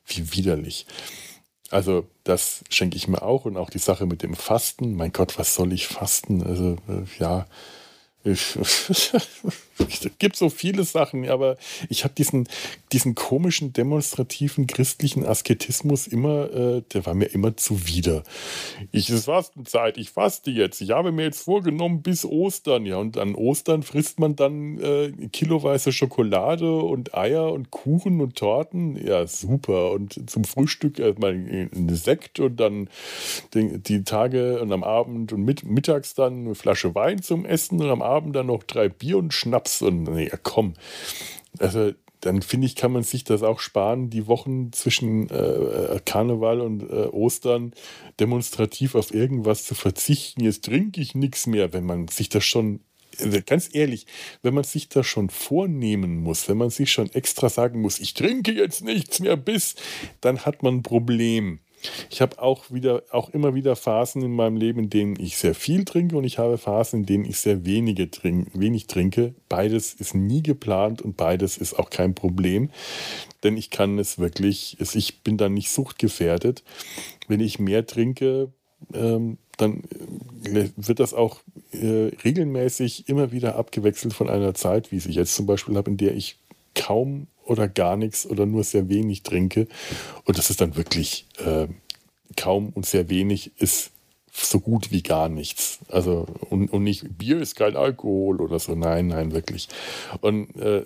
Wie widerlich. Also das schenke ich mir auch und auch die Sache mit dem Fasten. Mein Gott, was soll ich fasten? Also äh, ja, [LAUGHS] es gibt so viele Sachen, aber ich habe diesen, diesen komischen, demonstrativen christlichen Asketismus immer, äh, der war mir immer zuwider. Ich, es ist Fastenzeit, ich faste jetzt. Ich habe mir jetzt vorgenommen bis Ostern. Ja, und an Ostern frisst man dann äh, kiloweise Schokolade und Eier und Kuchen und Torten. Ja, super. Und zum Frühstück erstmal ein Sekt und dann die, die Tage und am Abend und mit, mittags dann eine Flasche Wein zum Essen und am Abend dann noch drei Bier und Schnaps und nee, komm. Also dann finde ich, kann man sich das auch sparen, die Wochen zwischen äh, Karneval und äh, Ostern demonstrativ auf irgendwas zu verzichten. Jetzt trinke ich nichts mehr, wenn man sich das schon, also ganz ehrlich, wenn man sich das schon vornehmen muss, wenn man sich schon extra sagen muss, ich trinke jetzt nichts mehr bis, dann hat man ein Problem. Ich habe auch wieder, auch immer wieder Phasen in meinem Leben, in denen ich sehr viel trinke und ich habe Phasen, in denen ich sehr wenige trink, wenig trinke. Beides ist nie geplant und beides ist auch kein Problem, denn ich kann es wirklich, ich bin dann nicht suchtgefährdet. Wenn ich mehr trinke, ähm, dann äh, wird das auch äh, regelmäßig immer wieder abgewechselt von einer Zeit, wie ich jetzt zum Beispiel habe, in der ich kaum oder gar nichts oder nur sehr wenig trinke. Und das ist dann wirklich äh, kaum und sehr wenig ist so gut wie gar nichts. Also und, und nicht Bier ist kein Alkohol oder so. Nein, nein, wirklich. Und äh,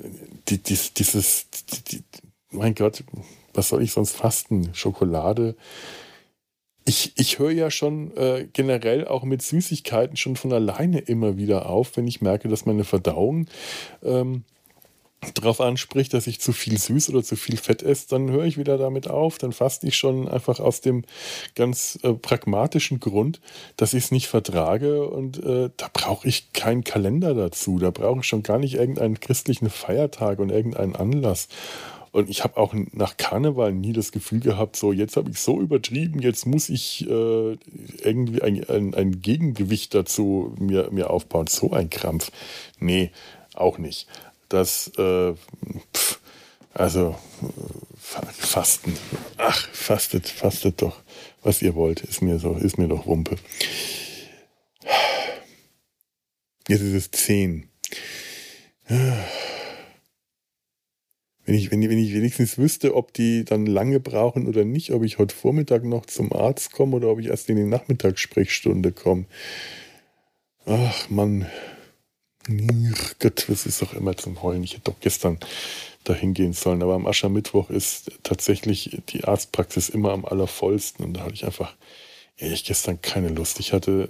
die, die, dieses, die, mein Gott, was soll ich sonst fasten? Schokolade. Ich, ich höre ja schon äh, generell auch mit Süßigkeiten schon von alleine immer wieder auf, wenn ich merke, dass meine Verdauung ähm, darauf anspricht, dass ich zu viel süß oder zu viel Fett esse, dann höre ich wieder damit auf. Dann faste ich schon einfach aus dem ganz äh, pragmatischen Grund, dass ich es nicht vertrage und äh, da brauche ich keinen Kalender dazu. Da brauche ich schon gar nicht irgendeinen christlichen Feiertag und irgendeinen Anlass. Und ich habe auch nach Karneval nie das Gefühl gehabt, so jetzt habe ich so übertrieben, jetzt muss ich äh, irgendwie ein, ein, ein, Gegengewicht dazu mir, mir aufbauen. So ein Krampf. Nee, auch nicht dass, äh, pff, also Fasten, ach, fastet, fastet doch, was ihr wollt, ist mir so, ist mir doch Wumpe. Jetzt ist es zehn. Wenn ich, wenn, ich, wenn ich wenigstens wüsste, ob die dann lange brauchen oder nicht, ob ich heute Vormittag noch zum Arzt komme oder ob ich erst in die Nachmittagssprechstunde komme. Ach Mann, Gott, das ist doch immer zum Heulen. Ich hätte doch gestern dahin gehen sollen. Aber am Aschermittwoch ist tatsächlich die Arztpraxis immer am allervollsten. Und da hatte ich einfach ehrlich gestern keine Lust. Ich hatte,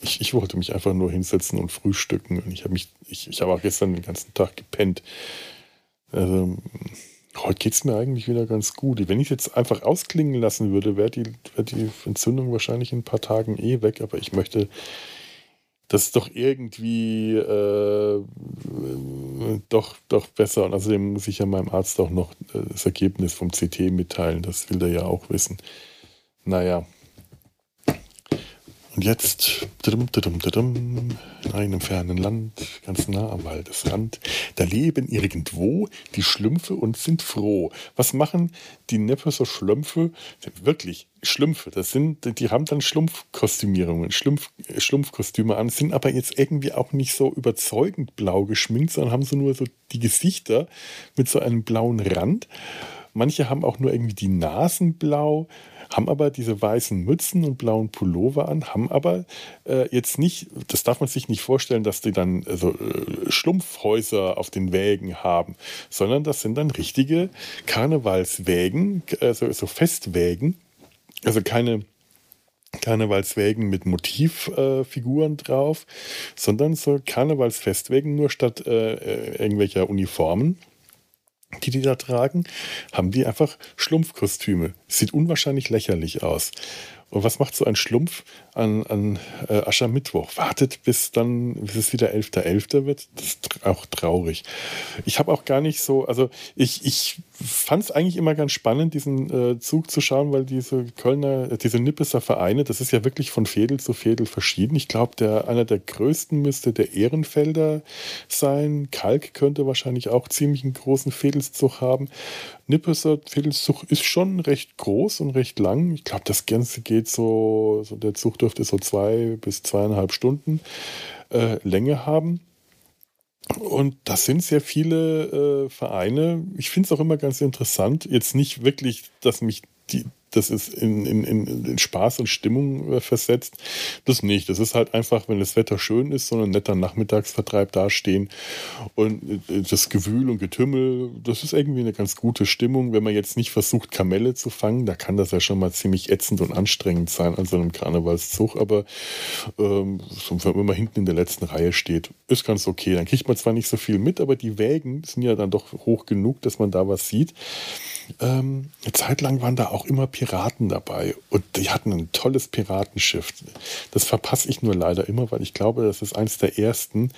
ich, ich wollte mich einfach nur hinsetzen und frühstücken. Und ich habe mich, ich, ich habe auch gestern den ganzen Tag gepennt. Also, heute geht es mir eigentlich wieder ganz gut. Wenn ich es jetzt einfach ausklingen lassen würde, wäre die, wär die Entzündung wahrscheinlich in ein paar Tagen eh weg. Aber ich möchte das ist doch irgendwie äh, doch, doch besser. Und außerdem muss ich ja meinem Arzt auch noch äh, das Ergebnis vom CT mitteilen. Das will er ja auch wissen. Naja, und jetzt, in einem fernen Land, ganz nah am Waldesrand, da leben irgendwo die Schlümpfe und sind froh. Was machen die Neppeser Schlümpfe? Wirklich, Schlümpfe, das sind, die haben dann Schlumpfkostümierungen, Schlumpf, Schlumpfkostüme an, sind aber jetzt irgendwie auch nicht so überzeugend blau geschminkt, sondern haben so nur so die Gesichter mit so einem blauen Rand. Manche haben auch nur irgendwie die Nasen blau haben aber diese weißen Mützen und blauen Pullover an, haben aber äh, jetzt nicht, das darf man sich nicht vorstellen, dass die dann äh, so äh, Schlumpfhäuser auf den Wägen haben, sondern das sind dann richtige Karnevalswägen, also so Festwägen, also keine Karnevalswägen mit Motivfiguren äh, drauf, sondern so Karnevalsfestwägen nur statt äh, äh irgendwelcher Uniformen die die da tragen, haben die einfach Schlumpfkostüme. Sieht unwahrscheinlich lächerlich aus. Und was macht so ein Schlumpf an, an äh, Aschermittwoch? Wartet, bis dann, bis es wieder 11.11. .11. wird? Das ist auch traurig. Ich habe auch gar nicht so, also ich, ich fand es eigentlich immer ganz spannend, diesen äh, Zug zu schauen, weil diese Kölner, äh, diese Nippeser Vereine, das ist ja wirklich von Fädel zu Fädel verschieden. Ich glaube, der, einer der größten müsste der Ehrenfelder sein. Kalk könnte wahrscheinlich auch ziemlich einen großen Fädelszug haben. Nippeser Fädelszug ist schon recht groß und recht lang. Ich glaube, das Ganze geht so, so, der Zug dürfte so zwei bis zweieinhalb Stunden äh, Länge haben. Und das sind sehr viele äh, Vereine. Ich finde es auch immer ganz interessant. Jetzt nicht wirklich, dass mich die, das ist in, in, in, Spaß und Stimmung äh, versetzt. Das nicht. Das ist halt einfach, wenn das Wetter schön ist, so ein netter Nachmittagsvertreib dastehen und äh, das Gewühl und Getümmel, das ist irgendwie eine ganz gute Stimmung. Wenn man jetzt nicht versucht, Kamelle zu fangen, da kann das ja schon mal ziemlich ätzend und anstrengend sein an so einem Karnevalszug, aber ähm, wenn man hinten in der letzten Reihe steht, ist ganz okay. Dann kriegt man zwar nicht so viel mit, aber die Wägen sind ja dann doch hoch genug, dass man da was sieht. Ähm, eine Zeit lang waren da auch immer Piraten dabei und die hatten ein tolles Piratenschiff. Das verpasse ich nur leider immer, weil ich glaube, das ist eins der ersten,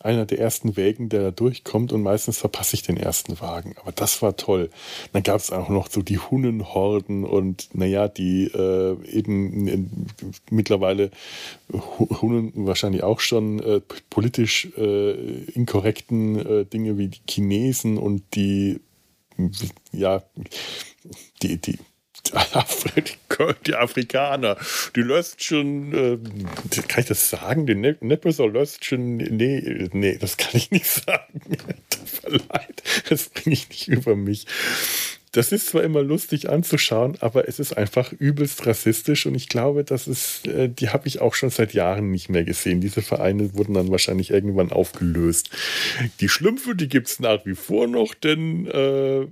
einer der ersten Wägen, der da durchkommt und meistens verpasse ich den ersten Wagen. Aber das war toll. Dann gab es auch noch so die Hunnenhorden und naja, die äh, eben in, mittlerweile Hunnen wahrscheinlich auch schon äh, politisch äh, inkorrekten äh, Dinge wie die Chinesen und die ja, die, die, [LAUGHS] die Afrikaner, die Löstchen, äh, kann ich das sagen? Die Neppeser Löstchen, nee, nee, das kann ich nicht [LAUGHS] sagen. Verleiht, das bringe ich nicht über mich. Das ist zwar immer lustig anzuschauen, aber es ist einfach übelst rassistisch und ich glaube, das ist, äh, die habe ich auch schon seit Jahren nicht mehr gesehen. Diese Vereine wurden dann wahrscheinlich irgendwann aufgelöst. Die Schlümpfe, die gibt es nach wie vor noch, denn äh,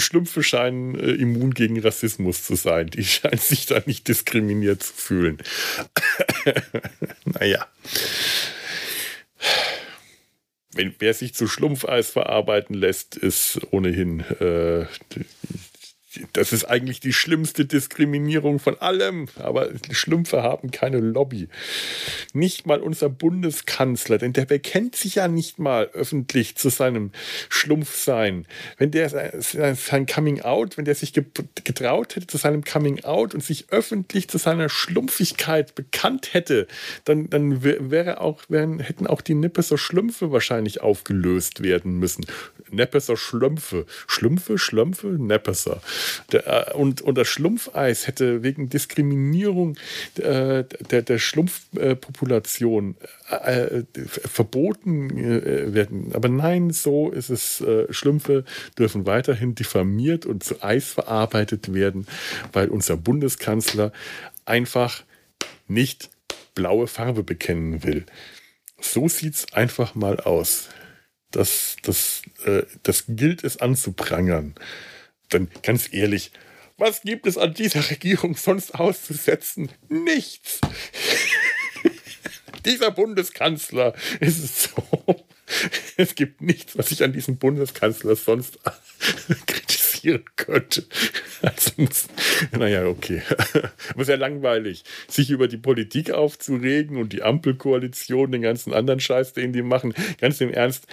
Schlümpfe scheinen äh, immun gegen Rassismus zu sein. Die [LAUGHS] scheinen sich da nicht diskriminiert zu fühlen. [LAUGHS] naja. Wenn, wer sich zu Schlumpfeis verarbeiten lässt, ist ohnehin äh, das ist eigentlich die schlimmste Diskriminierung von allem. Aber Schlümpfe haben keine Lobby. Nicht mal unser Bundeskanzler, denn der bekennt sich ja nicht mal öffentlich zu seinem Schlumpfsein. Wenn der sein Coming Out, wenn der sich getraut hätte zu seinem Coming Out und sich öffentlich zu seiner Schlumpfigkeit bekannt hätte, dann, dann wäre auch, wären, hätten auch die Nippeser Schlümpfe wahrscheinlich aufgelöst werden müssen. Neppeser Schlümpfe. Schlümpfe, Schlümpfe, Neppeser. Äh, und, und das Schlumpfeis hätte wegen Diskriminierung der, der, der Schlumpfpopulation äh, äh, verboten äh, werden. Aber nein, so ist es. Äh, Schlümpfe dürfen weiterhin diffamiert und zu Eis verarbeitet werden, weil unser Bundeskanzler einfach nicht blaue Farbe bekennen will. So sieht es einfach mal aus. Das, das, äh, das gilt es anzuprangern dann ganz ehrlich, was gibt es an dieser Regierung sonst auszusetzen? Nichts. [LAUGHS] dieser Bundeskanzler ist es so. Es gibt nichts, was ich an diesem Bundeskanzler sonst [LAUGHS] kritisieren könnte. Naja, okay. [LAUGHS] Aber sehr langweilig, sich über die Politik aufzuregen und die Ampelkoalition, den ganzen anderen Scheiß, den die machen. Ganz im Ernst,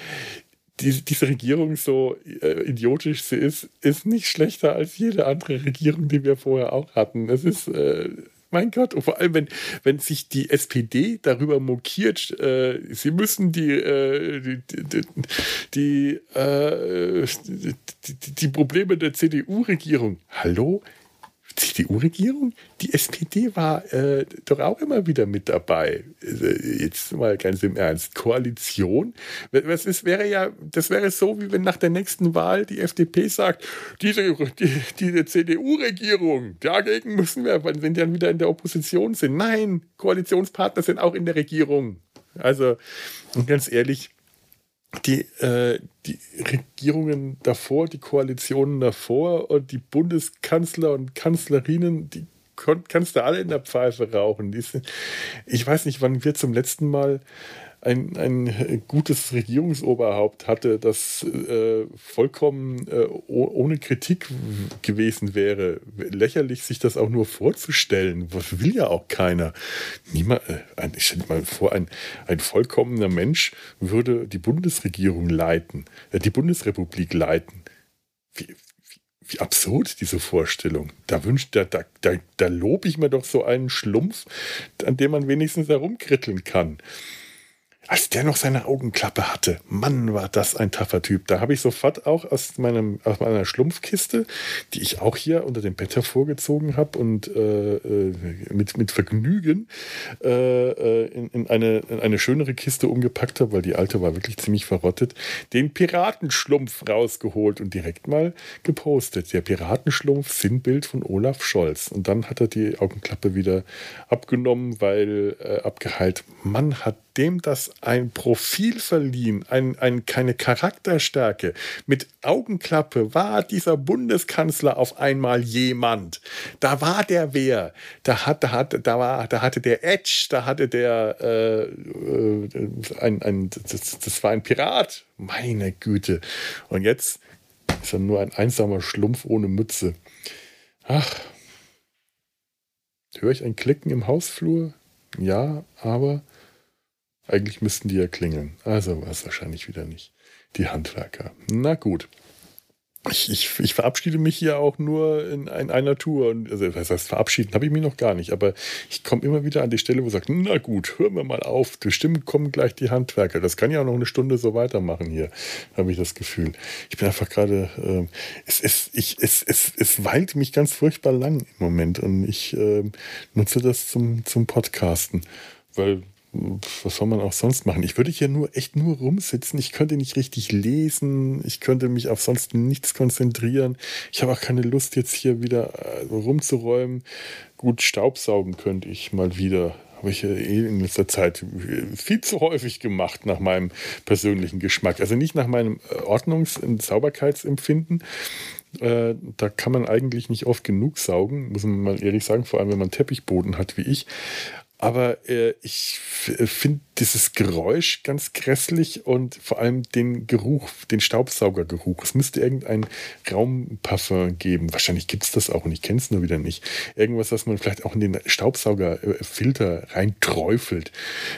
die, diese Regierung, so äh, idiotisch sie ist, ist nicht schlechter als jede andere Regierung, die wir vorher auch hatten. Es ist, äh, mein Gott, und vor allem, wenn, wenn sich die SPD darüber mokiert, äh, sie müssen die, äh, die, die, die, äh, die, die Probleme der CDU-Regierung. Hallo? CDU-Regierung? Die SPD war äh, doch auch immer wieder mit dabei. Äh, jetzt mal ganz im Ernst. Koalition? Was ist, wäre ja, das wäre so, wie wenn nach der nächsten Wahl die FDP sagt, diese, die, diese CDU-Regierung, dagegen müssen wir, wenn sie dann wieder in der Opposition sind. Nein, Koalitionspartner sind auch in der Regierung. Also, ganz ehrlich, die, äh, die Regierungen davor, die Koalitionen davor und die Bundeskanzler und Kanzlerinnen, die kannst du alle in der Pfeife rauchen. Ich weiß nicht, wann wir zum letzten Mal ein, ein gutes Regierungsoberhaupt hatte, das äh, vollkommen äh, ohne Kritik gewesen wäre. Lächerlich, sich das auch nur vorzustellen. Was will ja auch keiner. Niemand, äh, ich stelle mal vor, ein, ein vollkommener Mensch würde die Bundesregierung leiten, äh, die Bundesrepublik leiten. Wie, wie absurd diese Vorstellung. Da wünscht, da, da, da, da lobe ich mir doch so einen Schlumpf, an dem man wenigstens herumkritteln kann. Als der noch seine Augenklappe hatte. Mann, war das ein taffer Typ. Da habe ich sofort auch aus, meinem, aus meiner Schlumpfkiste, die ich auch hier unter dem Bett hervorgezogen habe und äh, äh, mit, mit Vergnügen äh, äh, in, in, eine, in eine schönere Kiste umgepackt habe, weil die alte war wirklich ziemlich verrottet, den Piratenschlumpf rausgeholt und direkt mal gepostet. Der Piratenschlumpf, Sinnbild von Olaf Scholz. Und dann hat er die Augenklappe wieder abgenommen, weil äh, abgeheilt. Mann hat dem das ein Profil verliehen, ein, ein, keine Charakterstärke. Mit Augenklappe war dieser Bundeskanzler auf einmal jemand. Da war der wer. Da, hat, da, hat, da, war, da hatte der Edge, da hatte der äh, äh, ein, ein, das, das war ein Pirat. Meine Güte. Und jetzt ist er nur ein einsamer Schlumpf ohne Mütze. Ach. Höre ich ein Klicken im Hausflur? Ja, aber eigentlich müssten die ja klingeln. Also war es wahrscheinlich wieder nicht. Die Handwerker. Na gut. Ich, ich, ich, verabschiede mich hier auch nur in, in einer Tour. Also, das heißt, verabschieden habe ich mich noch gar nicht. Aber ich komme immer wieder an die Stelle, wo sagt, na gut, hören wir mal auf. Bestimmt kommen gleich die Handwerker. Das kann ja auch noch eine Stunde so weitermachen hier, habe ich das Gefühl. Ich bin einfach gerade, äh, es, es, ich, es, es, es weilt mich ganz furchtbar lang im Moment. Und ich äh, nutze das zum, zum Podcasten. Weil was soll man auch sonst machen? Ich würde hier nur echt nur rumsitzen. Ich könnte nicht richtig lesen. Ich könnte mich auf sonst nichts konzentrieren. Ich habe auch keine Lust, jetzt hier wieder äh, rumzuräumen. Gut, Staubsaugen könnte ich mal wieder. Habe ich eh in letzter Zeit viel zu häufig gemacht, nach meinem persönlichen Geschmack. Also nicht nach meinem äh, Ordnungs- und Sauberkeitsempfinden, äh, da kann man eigentlich nicht oft genug saugen, muss man mal ehrlich sagen, vor allem wenn man Teppichboden hat wie ich. Aber äh, ich finde dieses Geräusch ganz grässlich und vor allem den Geruch, den Staubsaugergeruch. Es müsste irgendein Raumparfum geben. Wahrscheinlich gibt es das auch und ich kenne es nur wieder nicht. Irgendwas, was man vielleicht auch in den Staubsaugerfilter reinträufelt,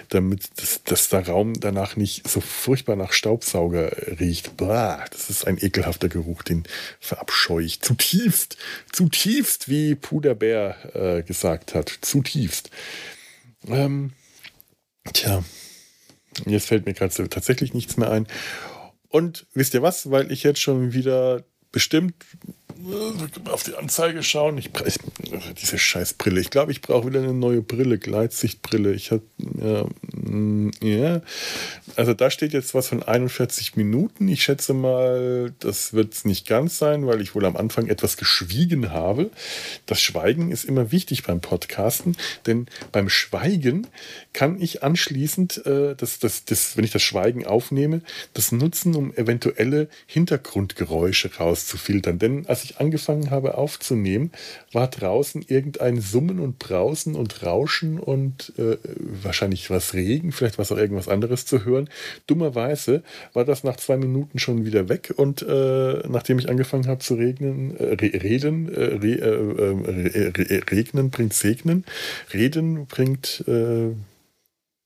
damit das, dass der Raum danach nicht so furchtbar nach Staubsauger riecht. Blah, das ist ein ekelhafter Geruch, den verabscheue ich zutiefst, zutiefst, wie Puderbär äh, gesagt hat. Zutiefst. Ähm, tja, jetzt fällt mir gerade tatsächlich nichts mehr ein. Und wisst ihr was, weil ich jetzt schon wieder bestimmt auf die Anzeige schauen. Ich, ich diese scheiß Brille. Ich glaube, ich brauche wieder eine neue Brille, Gleitsichtbrille. Ich habe ja, mm, ja, also da steht jetzt was von 41 Minuten. Ich schätze mal, das wird es nicht ganz sein, weil ich wohl am Anfang etwas geschwiegen habe. Das Schweigen ist immer wichtig beim Podcasten, denn beim Schweigen kann ich anschließend, äh, das, das, das, wenn ich das Schweigen aufnehme, das nutzen, um eventuelle Hintergrundgeräusche rauszufiltern. Denn als ich angefangen habe aufzunehmen, war draußen irgendein Summen und Brausen und Rauschen und äh, wahrscheinlich was Regen, vielleicht was auch irgendwas anderes zu hören. Dummerweise war das nach zwei Minuten schon wieder weg und äh, nachdem ich angefangen habe zu regnen, äh, reden, äh, re, äh, re, regnen bringt Segnen, reden bringt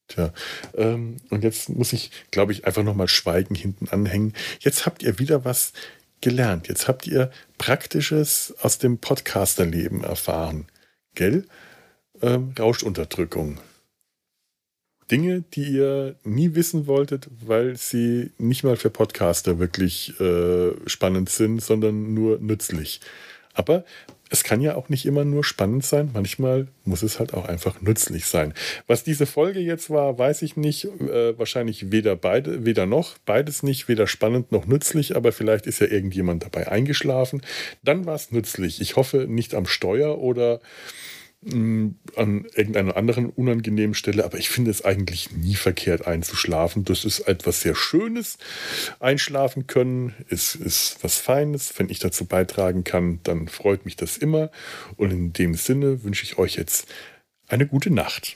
Tja, ähm, und jetzt muss ich, glaube ich, einfach nochmal Schweigen hinten anhängen. Jetzt habt ihr wieder was gelernt. Jetzt habt ihr Praktisches aus dem Podcasterleben erfahren. Gell? Ähm, Rauschunterdrückung. Dinge, die ihr nie wissen wolltet, weil sie nicht mal für Podcaster wirklich äh, spannend sind, sondern nur nützlich. Aber es kann ja auch nicht immer nur spannend sein, manchmal muss es halt auch einfach nützlich sein. Was diese Folge jetzt war, weiß ich nicht. Äh, wahrscheinlich weder beide, weder noch, beides nicht, weder spannend noch nützlich, aber vielleicht ist ja irgendjemand dabei eingeschlafen. Dann war es nützlich. Ich hoffe nicht am Steuer oder an irgendeiner anderen unangenehmen Stelle, aber ich finde es eigentlich nie verkehrt einzuschlafen. Das ist etwas sehr Schönes. Einschlafen können ist, ist was Feines. Wenn ich dazu beitragen kann, dann freut mich das immer. Und in dem Sinne wünsche ich euch jetzt eine gute Nacht.